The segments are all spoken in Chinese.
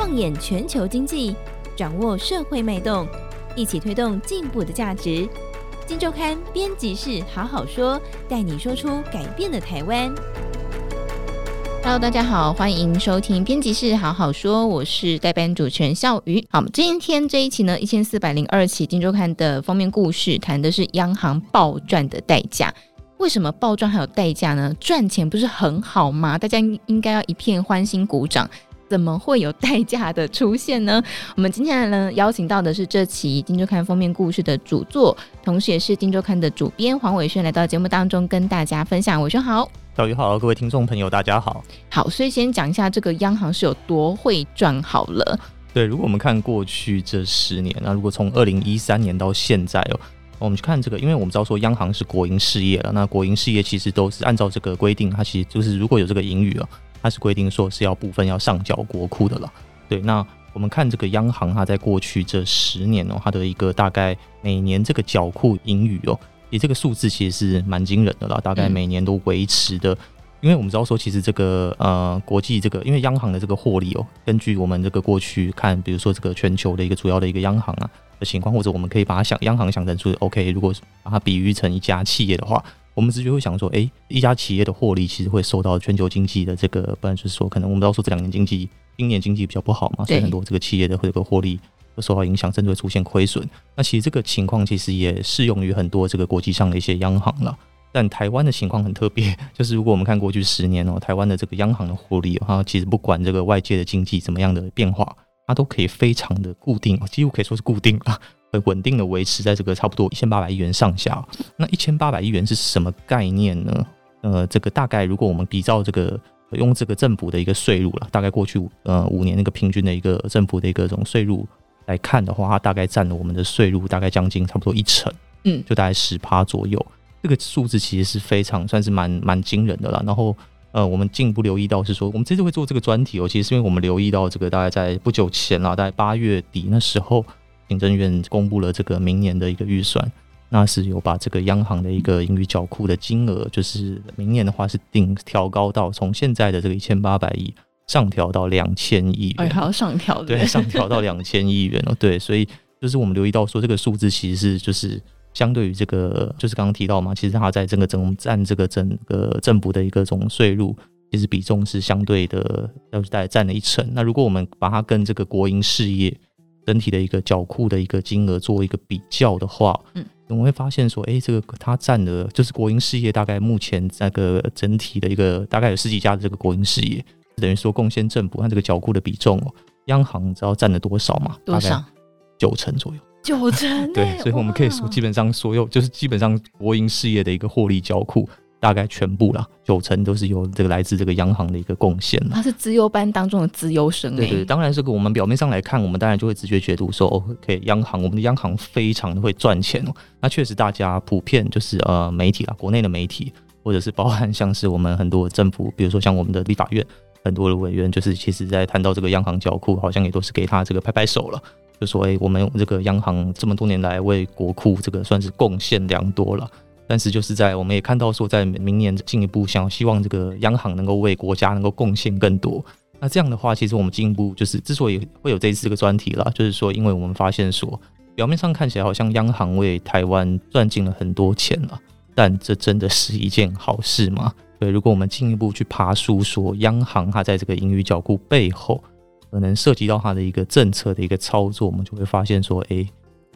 放眼全球经济，掌握社会脉动，一起推动进步的价值。金周刊编辑室好好说，带你说出改变的台湾。Hello，大家好，欢迎收听编辑室好好说，我是代班主持人笑瑜。好，今天这一期呢，一千四百零二期金周刊的封面故事，谈的是央行暴赚的代价。为什么暴赚还有代价呢？赚钱不是很好吗？大家应该要一片欢欣鼓掌。怎么会有代价的出现呢？我们今天呢，邀请到的是这期《金周刊》封面故事的主作，同时也是《金周刊》的主编黄伟轩，来到节目当中跟大家分享。伟轩好，小鱼好，各位听众朋友大家好。好，所以先讲一下这个央行是有多会赚好了。对，如果我们看过去这十年，那如果从二零一三年到现在哦，我们去看这个，因为我们知道说央行是国营事业了，那国营事业其实都是按照这个规定，它其实就是如果有这个盈余哦。它是规定说是要部分要上缴国库的了，对。那我们看这个央行，它在过去这十年哦，它的一个大概每年这个缴库盈余哦，也这个数字其实是蛮惊人的啦，大概每年都维持的。因为我们知道说，其实这个呃国际这个，因为央行的这个获利哦，根据我们这个过去看，比如说这个全球的一个主要的一个央行啊的情况，或者我们可以把它想央行想成是 OK，如果把它比喻成一家企业的话。我们直接会想说，哎、欸，一家企业的获利其实会受到全球经济的这个，不然就是说，可能我们都说这两年经济，今年经济比较不好嘛，所以很多这个企业的这个获利会受到影响，甚至会出现亏损。那其实这个情况其实也适用于很多这个国际上的一些央行了。但台湾的情况很特别，就是如果我们看过去十年哦，台湾的这个央行的获利，它其实不管这个外界的经济怎么样的变化，它都可以非常的固定，几乎可以说是固定了。很稳定的维持在这个差不多一千八百亿元上下。那一千八百亿元是什么概念呢？呃，这个大概如果我们比照这个用这个政府的一个税入了，大概过去呃五年那个平均的一个政府的一个这种税入来看的话，它大概占了我们的税入大概将近差不多一成，嗯，就大概十趴左右。这个数字其实是非常算是蛮蛮惊人的了。然后呃，我们进一步留意到是说，我们这次会做这个专题哦，其实是因为我们留意到这个大概在不久前啦，大概八月底那时候。行政院公布了这个明年的一个预算，那是有把这个央行的一个盈余缴库的金额，就是明年的话是定调高到从现在的这个一千八百亿上调到两千亿元，还要上调，对，上调到两千亿元哦，对，所以就是我们留意到说这个数字其实是就是相对于这个就是刚刚提到嘛，其实它在整个整占这个整个政府的一个总税入，其实比重是相对的，要是大概占了一成。那如果我们把它跟这个国营事业整体的一个缴库的一个金额做一个比较的话，嗯，我们会发现说，哎、欸，这个它占了，就是国营事业大概目前那个整体的一个大概有十几家的这个国营事业，等于说贡献政府它这个缴库的比重哦，央行知道占了多少吗？多少？九成左右。九成？对，所以我们可以说，基本上所有就是基本上国营事业的一个获利缴库。大概全部啦，九成都是由这个来自这个央行的一个贡献。他是资优班当中的资优生。对对，当然这个我们表面上来看，我们当然就会直觉解读说，OK，央行，我们的央行非常的会赚钱哦。那确实，大家普遍就是呃媒体啦，国内的媒体，或者是包含像是我们很多政府，比如说像我们的立法院很多的委员，就是其实在谈到这个央行缴库，好像也都是给他这个拍拍手了，就说哎，我们这个央行这么多年来为国库这个算是贡献良多了。但是就是在我们也看到说，在明年进一步想希望这个央行能够为国家能够贡献更多。那这样的话，其实我们进一步就是之所以会有这一次这个专题啦，就是说，因为我们发现说，表面上看起来好像央行为台湾赚进了很多钱了，但这真的是一件好事吗？对，如果我们进一步去爬梳，说央行它在这个盈余缴库背后，可能涉及到它的一个政策的一个操作，我们就会发现说，诶。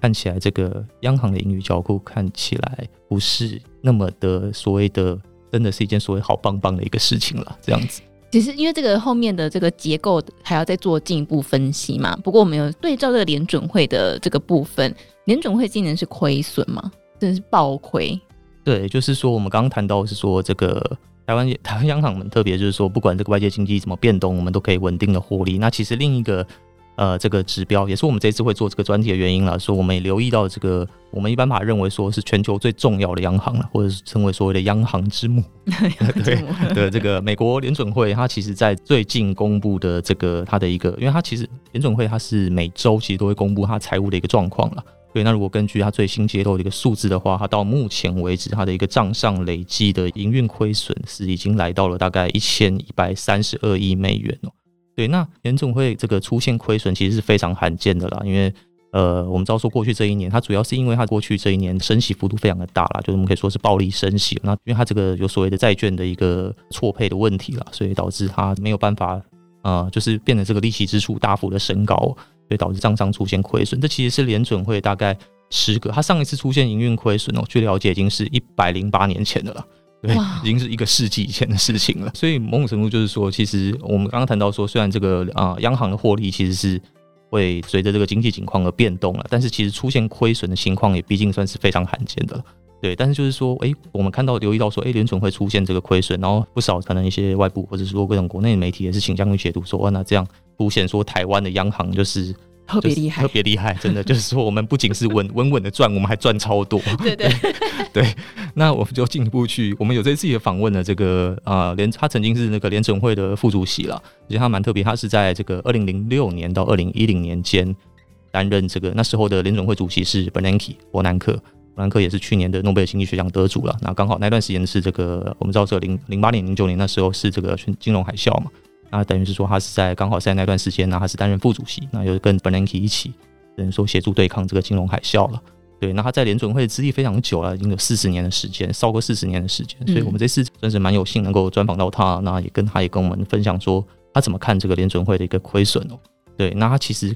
看起来这个央行的盈余缴库看起来不是那么的所谓的，真的是一件所谓好棒棒的一个事情了。这样子，其实因为这个后面的这个结构还要再做进一步分析嘛。不过我们有对照这个联准会的这个部分，联准会今年是亏损吗？真的是暴亏。对，就是说我们刚刚谈到是说这个台湾 台湾央行们特别，就是说不管这个外界经济怎么变动，我们都可以稳定的获利。那其实另一个。呃，这个指标也是我们这次会做这个专题的原因了。说我们也留意到这个，我们一般把它认为说是全球最重要的央行了，或者是称为所谓的央行之母。对 的，这个美国联准会，它其实在最近公布的这个它的一个，因为它其实联准会它是每周其实都会公布它财务的一个状况了。对，那如果根据它最新揭露的一个数字的话，它到目前为止它的一个账上累计的营运亏损是已经来到了大概一千一百三十二亿美元哦。对，那联准会这个出现亏损其实是非常罕见的啦，因为呃，我们知道说过去这一年，它主要是因为它过去这一年升息幅度非常的大啦，就是我们可以说是暴力升息。那因为它这个有所谓的债券的一个错配的问题啦，所以导致它没有办法呃，就是变得这个利息支出大幅的升高，所以导致账上出现亏损。这其实是联准会大概十个它上一次出现营运亏损哦，据了解已经是一百零八年前的了。对，已经是一个世纪以前的事情了。所以某种程度就是说，其实我们刚刚谈到说，虽然这个啊、呃，央行的获利其实是会随着这个经济情况而变动了，但是其实出现亏损的情况也毕竟算是非常罕见的了。对，但是就是说，哎，我们看到留意到说，哎，联准会出现这个亏损，然后不少可能一些外部或者说各种国内的媒体也是倾向于解读说，哇，那这样凸显说台湾的央行就是。特别厉害，特别厉害，真的 就是说，我们不仅是稳稳稳的赚，我们还赚超多。对对 对，那我们就进一步去，我们有这次也访问了这个啊，联他曾经是那个联准会的副主席了，而且他蛮特别，他是在这个二零零六年到二零一零年间担任这个那时候的联准会主席是 Bernanke 伯南克，伯南克也是去年的诺贝尔经济学奖得主了。那刚好那段时间是这个我们知道这零零八年零九年那时候是这个金融海啸嘛。那等于是说，他是在刚好在那段时间呢，他是担任副主席，那又跟 Bernanke 一起，等于说协助对抗这个金融海啸了。对，那他在联准会资历非常久了，已经有四十年的时间，超过四十年的时间，所以我们这次真是蛮有幸能够专访到他，那也跟他也跟我们分享说，他怎么看这个联准会的一个亏损哦。对，那他其实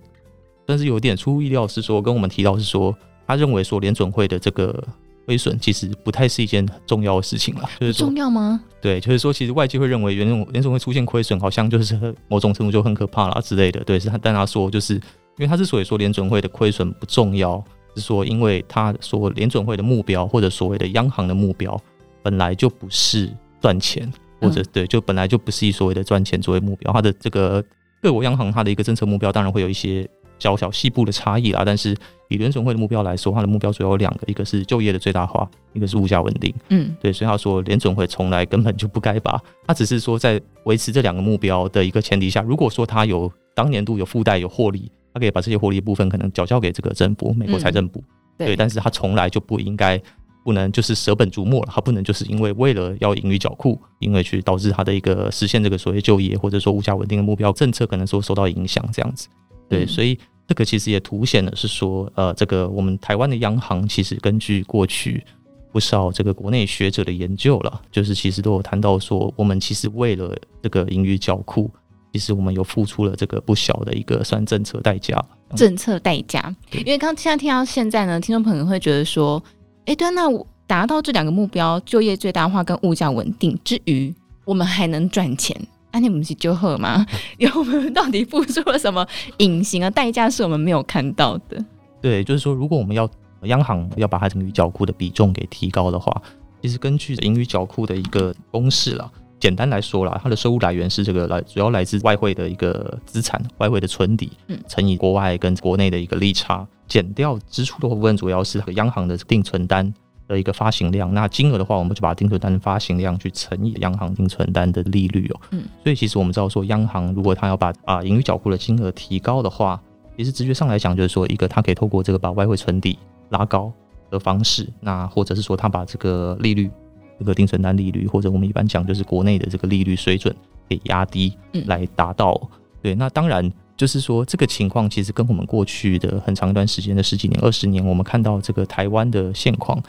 但是有点出乎意料，是说跟我们提到是说，他认为说联准会的这个。亏损其实不太是一件很重要的事情了，就是重要吗？对，就是说，其实外界会认为联总联总会出现亏损，好像就是某种程度就很可怕了之类的。对，是他但他说，就是因为他之所以说联准会的亏损不重要，是说因为他说联准会的目标或者所谓的央行的目标本来就不是赚钱，或者对，就本来就不是以所谓的赚钱作为目标。他的这个各国央行它的一个政策目标当然会有一些。小小细部的差异啦，但是以联总会的目标来说，它的目标主要有两个，一个是就业的最大化，一个是物价稳定。嗯，对，所以他说联总会从来根本就不该把，他只是说在维持这两个目标的一个前提下，如果说他有当年度有附带有获利，他可以把这些获利部分可能缴交给这个政府，美国财政部。嗯、对，对，但是他从来就不应该不能就是舍本逐末了，他不能就是因为为了要盈余缴库，因为去导致他的一个实现这个所谓就业或者说物价稳定的目标政策可能说受到影响这样子。对，所以这个其实也凸显了是说，呃，这个我们台湾的央行其实根据过去不少这个国内学者的研究了，就是其实都有谈到说，我们其实为了这个盈余缴库，其实我们有付出了这个不小的一个算政策代价。政策代价，因为刚现在听到现在呢，听众朋友会觉得说，哎，对，那达到这两个目标，就业最大化跟物价稳定之余，我们还能赚钱。安利姆是就赫吗？因为我们到底付出了什么隐形的代价，是我们没有看到的。对，就是说，如果我们要央行要把它盈余缴库的比重给提高的话，其实根据盈余缴库的一个公式啦，简单来说啦，它的收入来源是这个来，主要来自外汇的一个资产，外汇的存底，嗯，乘以国外跟国内的一个利差，减掉支出的部分，主要是央行的定存单。的一个发行量，那金额的话，我们就把定存单发行量去乘以央行定存单的利率哦。嗯，所以其实我们知道说，央行如果它要把啊盈余缴库的金额提高的话，其实直觉上来讲就是说，一个它可以透过这个把外汇存底拉高的方式，那或者是说它把这个利率，这个定存单利率，或者我们一般讲就是国内的这个利率水准给压低，来达到。对，那当然就是说这个情况其实跟我们过去的很长一段时间的十几年、二十年，我们看到这个台湾的现况。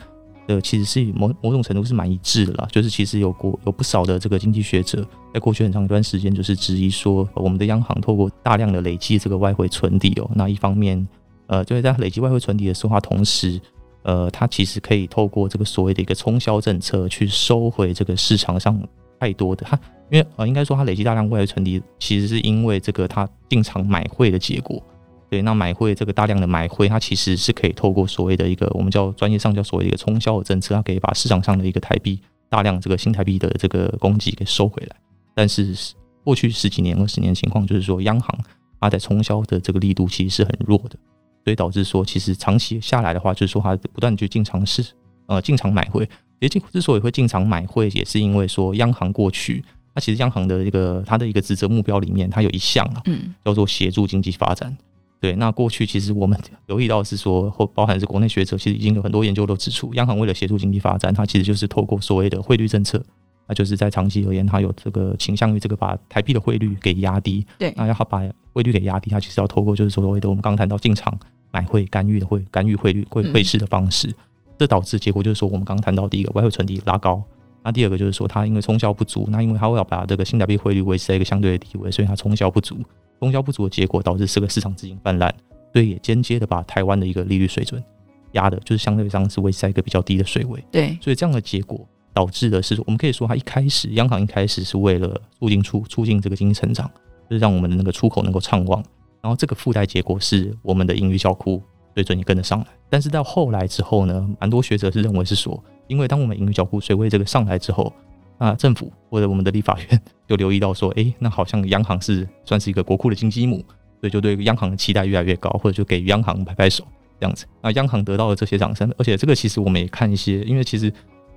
呃，其实是某某种程度是蛮一致的啦，就是其实有过有不少的这个经济学者，在过去很长一段时间，就是质疑说，我们的央行透过大量的累积这个外汇存底哦，那一方面，呃，就是在累积外汇存底的时候，它同时，呃，它其实可以透过这个所谓的一个冲销政策去收回这个市场上太多的它，因为呃，应该说它累积大量外汇存底，其实是因为这个它进场买汇的结果。对，那买汇这个大量的买汇，它其实是可以透过所谓的一个我们叫专业上叫所谓的一个冲销的政策，它可以把市场上的一个台币大量这个新台币的这个供给给收回来。但是过去十几年、二十年情况就是说，央行它在冲销的这个力度其实是很弱的，所以导致说其实长期下来的话，就是说它不断去进场市呃进场买汇。其实之所以会进场买汇，也是因为说央行过去它其实央行的一个它的一个职责目标里面，它有一项啊，嗯，叫做协助经济发展。对，那过去其实我们 留意到是说，或包含是国内学者，其实已经有很多研究都指出，央行为了协助经济发展，它其实就是透过所谓的汇率政策那就是在长期而言，它有这个倾向于这个把台币的汇率给压低。对，那要它把汇率给压低，它其实要透过就是所谓的我们刚刚谈到进场买汇干预的汇干预汇率汇汇市的方式，这导致结果就是说我们刚刚谈到第一个外汇存底拉高，那第二个就是说它因为冲销不足，那因为它会要把这个新台币汇率维持在一个相对的地位，所以它冲销不足，冲销不足的结果导致这个市场资金泛滥，所以也间接的把台湾的一个利率水准压的，就是相对上是维持在一个比较低的水位。对，所以这样的结果。导致的是，我们可以说，它一开始央行一开始是为了促进出促进这个经济成长，就是让我们的那个出口能够畅旺。然后这个附带结果是我们的盈余小库水准也跟得上来。但是到后来之后呢，蛮多学者是认为是说，因为当我们盈余小库水位这个上来之后，那政府或者我们的立法院 就留意到说，哎，那好像央行是算是一个国库的金鸡母，所以就对央行的期待越来越高，或者就给央行拍拍手这样子。那央行得到了这些掌声，而且这个其实我们也看一些，因为其实。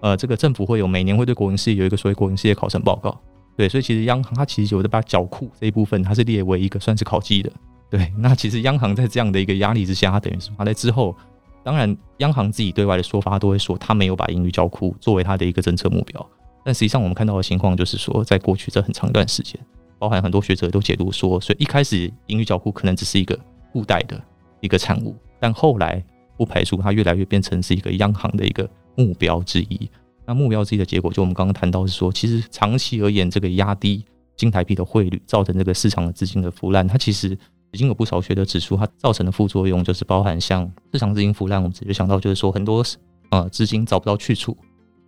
呃，这个政府会有每年会对国营事业有一个所谓国营事业考成报告，对，所以其实央行它其实有的把缴库这一部分，它是列为一个算是考绩的，对。那其实央行在这样的一个压力之下，它等于是它在之后，当然央行自己对外的说法，都会说它没有把盈余缴库作为它的一个政策目标，但实际上我们看到的情况就是说，在过去这很长一段时间，包含很多学者都解读说，所以一开始盈余缴库可能只是一个附带的一个产物，但后来不排除它越来越变成是一个央行的一个。目标之一，那目标之一的结果，就我们刚刚谈到是说，其实长期而言，这个压低新台币的汇率，造成这个市场的资金的腐烂，它其实已经有不少学者指出，它造成的副作用就是包含像市场资金腐烂，我们直接想到就是说，很多呃资金找不到去处，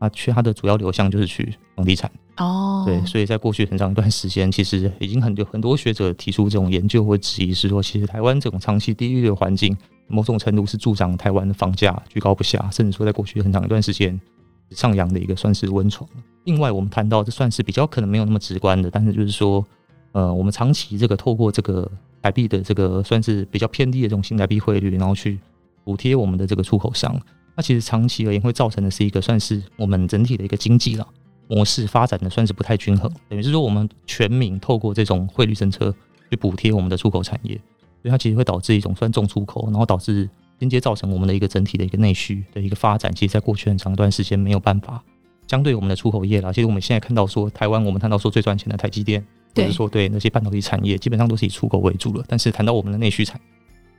啊，去它的主要流向就是去房地产哦，对，所以在过去很长一段时间，其实已经很多很多学者提出这种研究或质疑，是说其实台湾这种长期低利率的环境。某种程度是助长台湾的房价居高不下，甚至说在过去很长一段时间上扬的一个算是温床。另外，我们谈到这算是比较可能没有那么直观的，但是就是说，呃，我们长期这个透过这个台币的这个算是比较偏低的这种新台币汇率，然后去补贴我们的这个出口商，那其实长期而言会造成的是一个算是我们整体的一个经济了模式发展的算是不太均衡，等于是说我们全民透过这种汇率政策去补贴我们的出口产业。所以它其实会导致一种算重出口，然后导致间接造成我们的一个整体的一个内需的一个发展。其实，在过去很长一段时间没有办法，相对我们的出口业啦，其实我们现在看到说，台湾我们谈到说最赚钱的台积电，或者说对那些半导体产业，基本上都是以出口为主了。但是谈到我们的内需产，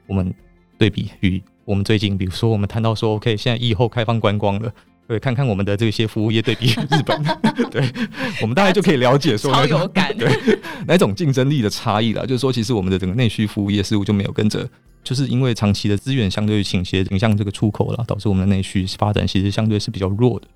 我们对比于我们最近，比如说我们谈到说，OK，现在以后开放观光了。对，看看我们的这些服务业对比日本，对，我们大概就可以了解说，超有感，对，哪种竞争力的差异了？就是说，其实我们的整个内需服务业似乎就没有跟着，就是因为长期的资源相对于倾斜，影向这个出口了，导致我们的内需发展其实相对是比较弱的。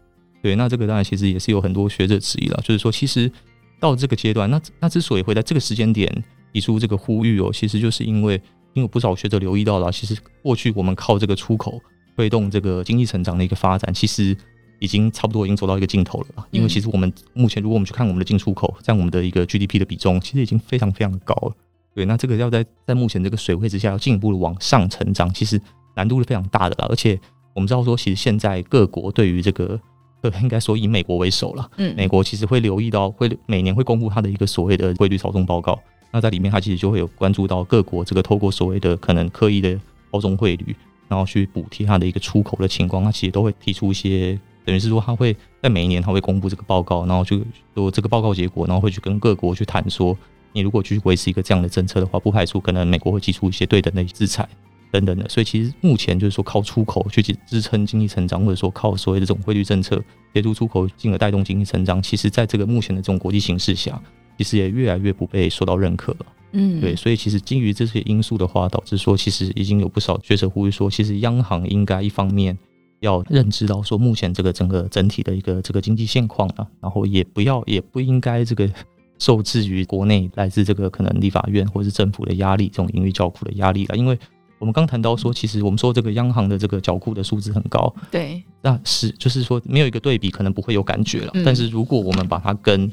对，那这个当然其实也是有很多学者质疑了，就是说，其实到这个阶段，那那之所以会在这个时间点提出这个呼吁哦，其实就是因为，因为有不少学者留意到了，其实过去我们靠这个出口。推动这个经济成长的一个发展，其实已经差不多已经走到一个尽头了。因为其实我们目前，如果我们去看我们的进出口，在我们的一个 GDP 的比重，其实已经非常非常的高了。对，那这个要在在目前这个水位之下，要进一步的往上成长，其实难度是非常大的了。而且我们知道说，其实现在各国对于这个，呃，应该说以美国为首了，嗯，美国其实会留意到，会每年会公布它的一个所谓的汇率操纵报告。那在里面，它其实就会有关注到各国这个透过所谓的可能刻意的操纵汇率。然后去补贴它的一个出口的情况，它其实都会提出一些，等于是说，它会在每一年它会公布这个报告，然后就说这个报告结果，然后会去跟各国去谈说，你如果继续维持一个这样的政策的话，不排除可能美国会提出一些对等的制裁等等的。所以其实目前就是说靠出口去支撑经济成长，或者说靠所谓的这种汇率政策协助出口，进而带动经济成长，其实在这个目前的这种国际形势下，其实也越来越不被受到认可了。嗯，对，所以其实基于这些因素的话，导致说其实已经有不少学者呼吁说，其实央行应该一方面要认知到说目前这个整个整体的一个这个经济现况啊，然后也不要也不应该这个 受制于国内来自这个可能立法院或是政府的压力，这种盈余缴库的压力了。因为我们刚谈到说，其实我们说这个央行的这个缴库的数字很高，对，那是就是说没有一个对比，可能不会有感觉了。但是如果我们把它跟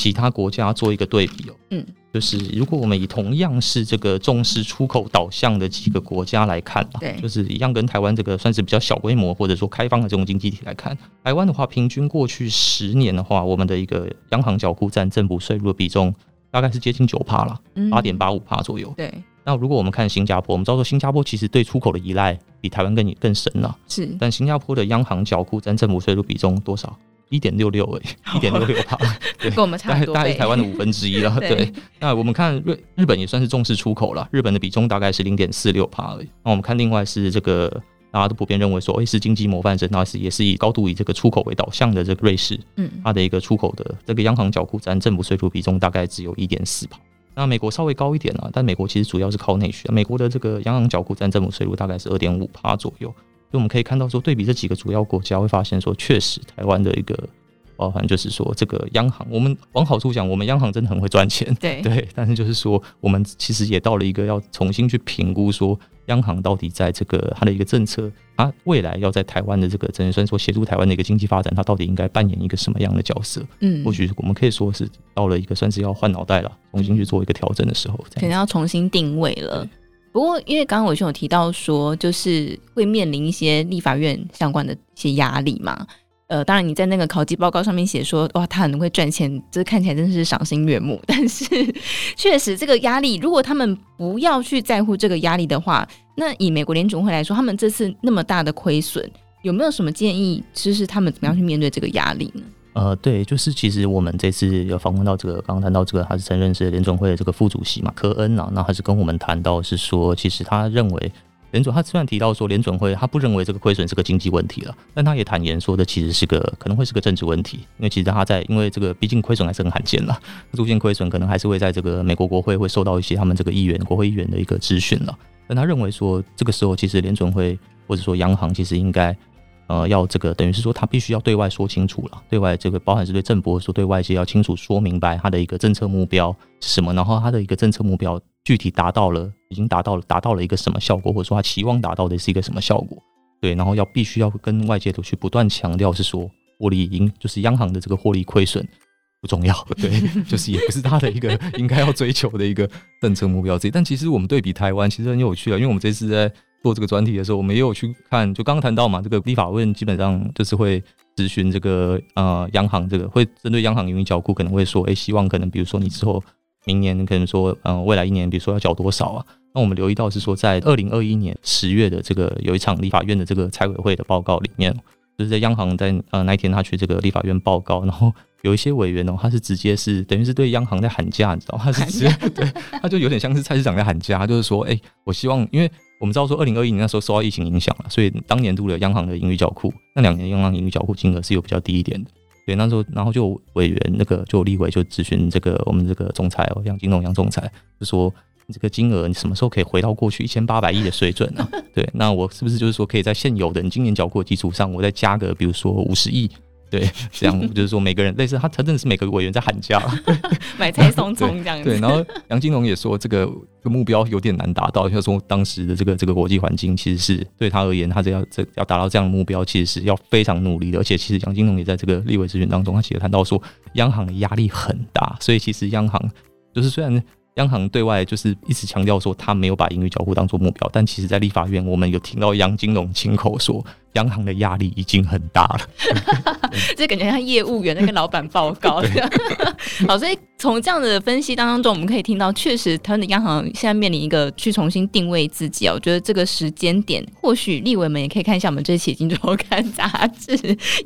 其他国家做一个对比哦，嗯，就是如果我们以同样是这个重视出口导向的几个国家来看吧，对，就是一样跟台湾这个算是比较小规模或者说开放的这种经济体来看，台湾的话，平均过去十年的话，我们的一个央行缴库占政府税入的比重大概是接近九帕了，八点八五帕左右。对，那如果我们看新加坡，我们知道说新加坡其实对出口的依赖比台湾更更深了，是，但新加坡的央行缴库占政府税入比重多少？一点六六诶，一点六六趴，对，跟我们差不多，大概是台湾的五分之一了。对，对，那我们看日日本也算是重视出口了，日本的比重大概是零点四六趴而已。那我们看另外是这个大家都普遍认为说，诶，是经济模范生，那是也是以高度以这个出口为导向的这个瑞士，嗯，它的一个出口的这个央行缴库占政府税入比重大概只有一点四趴。那美国稍微高一点啊，但美国其实主要是靠内需，美国的这个央行缴库占政府税入大概是二点五帕左右。所以我们可以看到，说对比这几个主要国家，会发现说，确实台湾的一个包含就是说，这个央行，我们往好处讲，我们央行真的很会赚钱，对对。但是就是说，我们其实也到了一个要重新去评估，说央行到底在这个它的一个政策，它未来要在台湾的这个，真的算说协助台湾的一个经济发展，它到底应该扮演一个什么样的角色？嗯，或许我们可以说是到了一个算是要换脑袋了，重新去做一个调整的时候，可能要重新定位了。不过，因为刚刚伟雄有提到说，就是会面临一些立法院相关的一些压力嘛。呃，当然你在那个考绩报告上面写说，哇，他很会赚钱，这看起来真的是赏心悦目。但是，确实这个压力，如果他们不要去在乎这个压力的话，那以美国联准会来说，他们这次那么大的亏损，有没有什么建议，就是他们怎么样去面对这个压力呢？呃，对，就是其实我们这次有访问到这个，刚刚谈到这个，他是曾任是联准会的这个副主席嘛，科恩啊，那还是跟我们谈到是说，其实他认为联准，他虽然提到说联准会他不认为这个亏损是个经济问题了，但他也坦言说的其实是个可能会是个政治问题，因为其实他在因为这个毕竟亏损还是很罕见了，出现亏损可能还是会在这个美国国会会受到一些他们这个议员国会议员的一个质询了，但他认为说这个时候其实联准会或者说央行其实应该。呃，要这个等于是说，他必须要对外说清楚了，对外这个包含是对政府说，对外界要清楚说明白他的一个政策目标是什么，然后他的一个政策目标具体达到了，已经达到了，达到了一个什么效果，或者说他期望达到的是一个什么效果，对，然后要必须要跟外界都去不断强调是说，获利盈就是央行的这个获利亏损不重要，对，就是也不是他的一个应该要追求的一个政策目标之一。但其实我们对比台湾，其实很有趣啊，因为我们这次在。做这个专题的时候，我们也有去看，就刚刚谈到嘛，这个立法院基本上就是会咨询这个呃央行，这个会针对央行盈余缴库，可能会说，哎，希望可能比如说你之后明年可能说，嗯、呃，未来一年比如说要缴多少啊？那我们留意到是说，在二零二一年十月的这个有一场立法院的这个财委会的报告里面，就是在央行在呃那一天他去这个立法院报告，然后有一些委员哦，他是直接是等于是对央行在喊价，你知道，他是直接对，他就有点像是菜市场在喊价，他就是说，哎，我希望因为。我们知道说，二零二一年那时候受到疫情影响了，所以当年度的央行的盈余缴库，那两年央行盈余缴库金额是有比较低一点的。对，那时候然后就委员那个就立委就咨询这个我们这个总裁哦，杨金龙杨总裁就说你，这个金额你什么时候可以回到过去一千八百亿的水准呢？对，那我是不是就是说可以在现有的你今年缴库的基础上，我再加个比如说五十亿？对，这样 就是说每个人类似他，他真的是每个委员在喊价，买菜送葱这样子。对，然后杨金龙也说这个这个目标有点难达到，他说当时的这个这个国际环境其实是对他而言，他这要这要达到这样的目标，其实是要非常努力的。而且其实杨金龙也在这个立委咨询当中，他其实谈到说央行的压力很大，所以其实央行就是虽然央行对外就是一直强调说他没有把盈余缴户当做目标，但其实在立法院我们有听到杨金龙亲口说。央行的压力已经很大了，这感觉像业务员在跟老板报告。好，所以从这样的分析当中，我们可以听到，确实台湾的央行现在面临一个去重新定位自己啊。我觉得这个时间点，或许立委们也可以看一下我们这期《金周刊》杂志，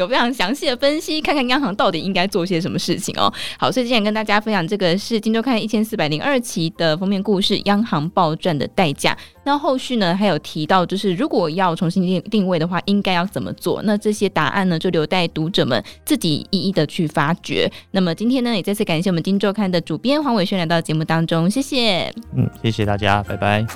有非常详细的分析，看看央行到底应该做些什么事情哦。好，所以今天跟大家分享这个是《金周刊》一千四百零二期的封面故事《央行暴赚的代价》。那后续呢，还有提到，就是如果要重新定定位的话，应该要怎么做？那这些答案呢，就留待读者们自己一一的去发掘。那么今天呢，也再次感谢我们《今周刊》的主编黄伟轩来到节目当中，谢谢。嗯，谢谢大家，拜拜。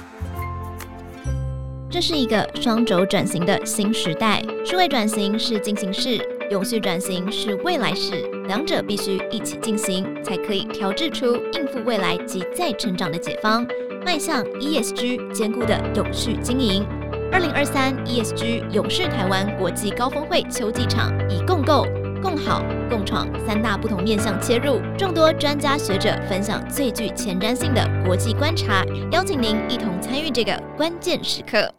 这是一个双轴转型的新时代，数位转型是进行式，永续转型是未来式，两者必须一起进行，才可以调制出应付未来及再成长的解方。迈向 ESG 坚固的有序经营。二零二三 ESG 永续台湾国际高峰会秋季场，以共构、共好、共创三大不同面向切入，众多专家学者分享最具前瞻性的国际观察，邀请您一同参与这个关键时刻。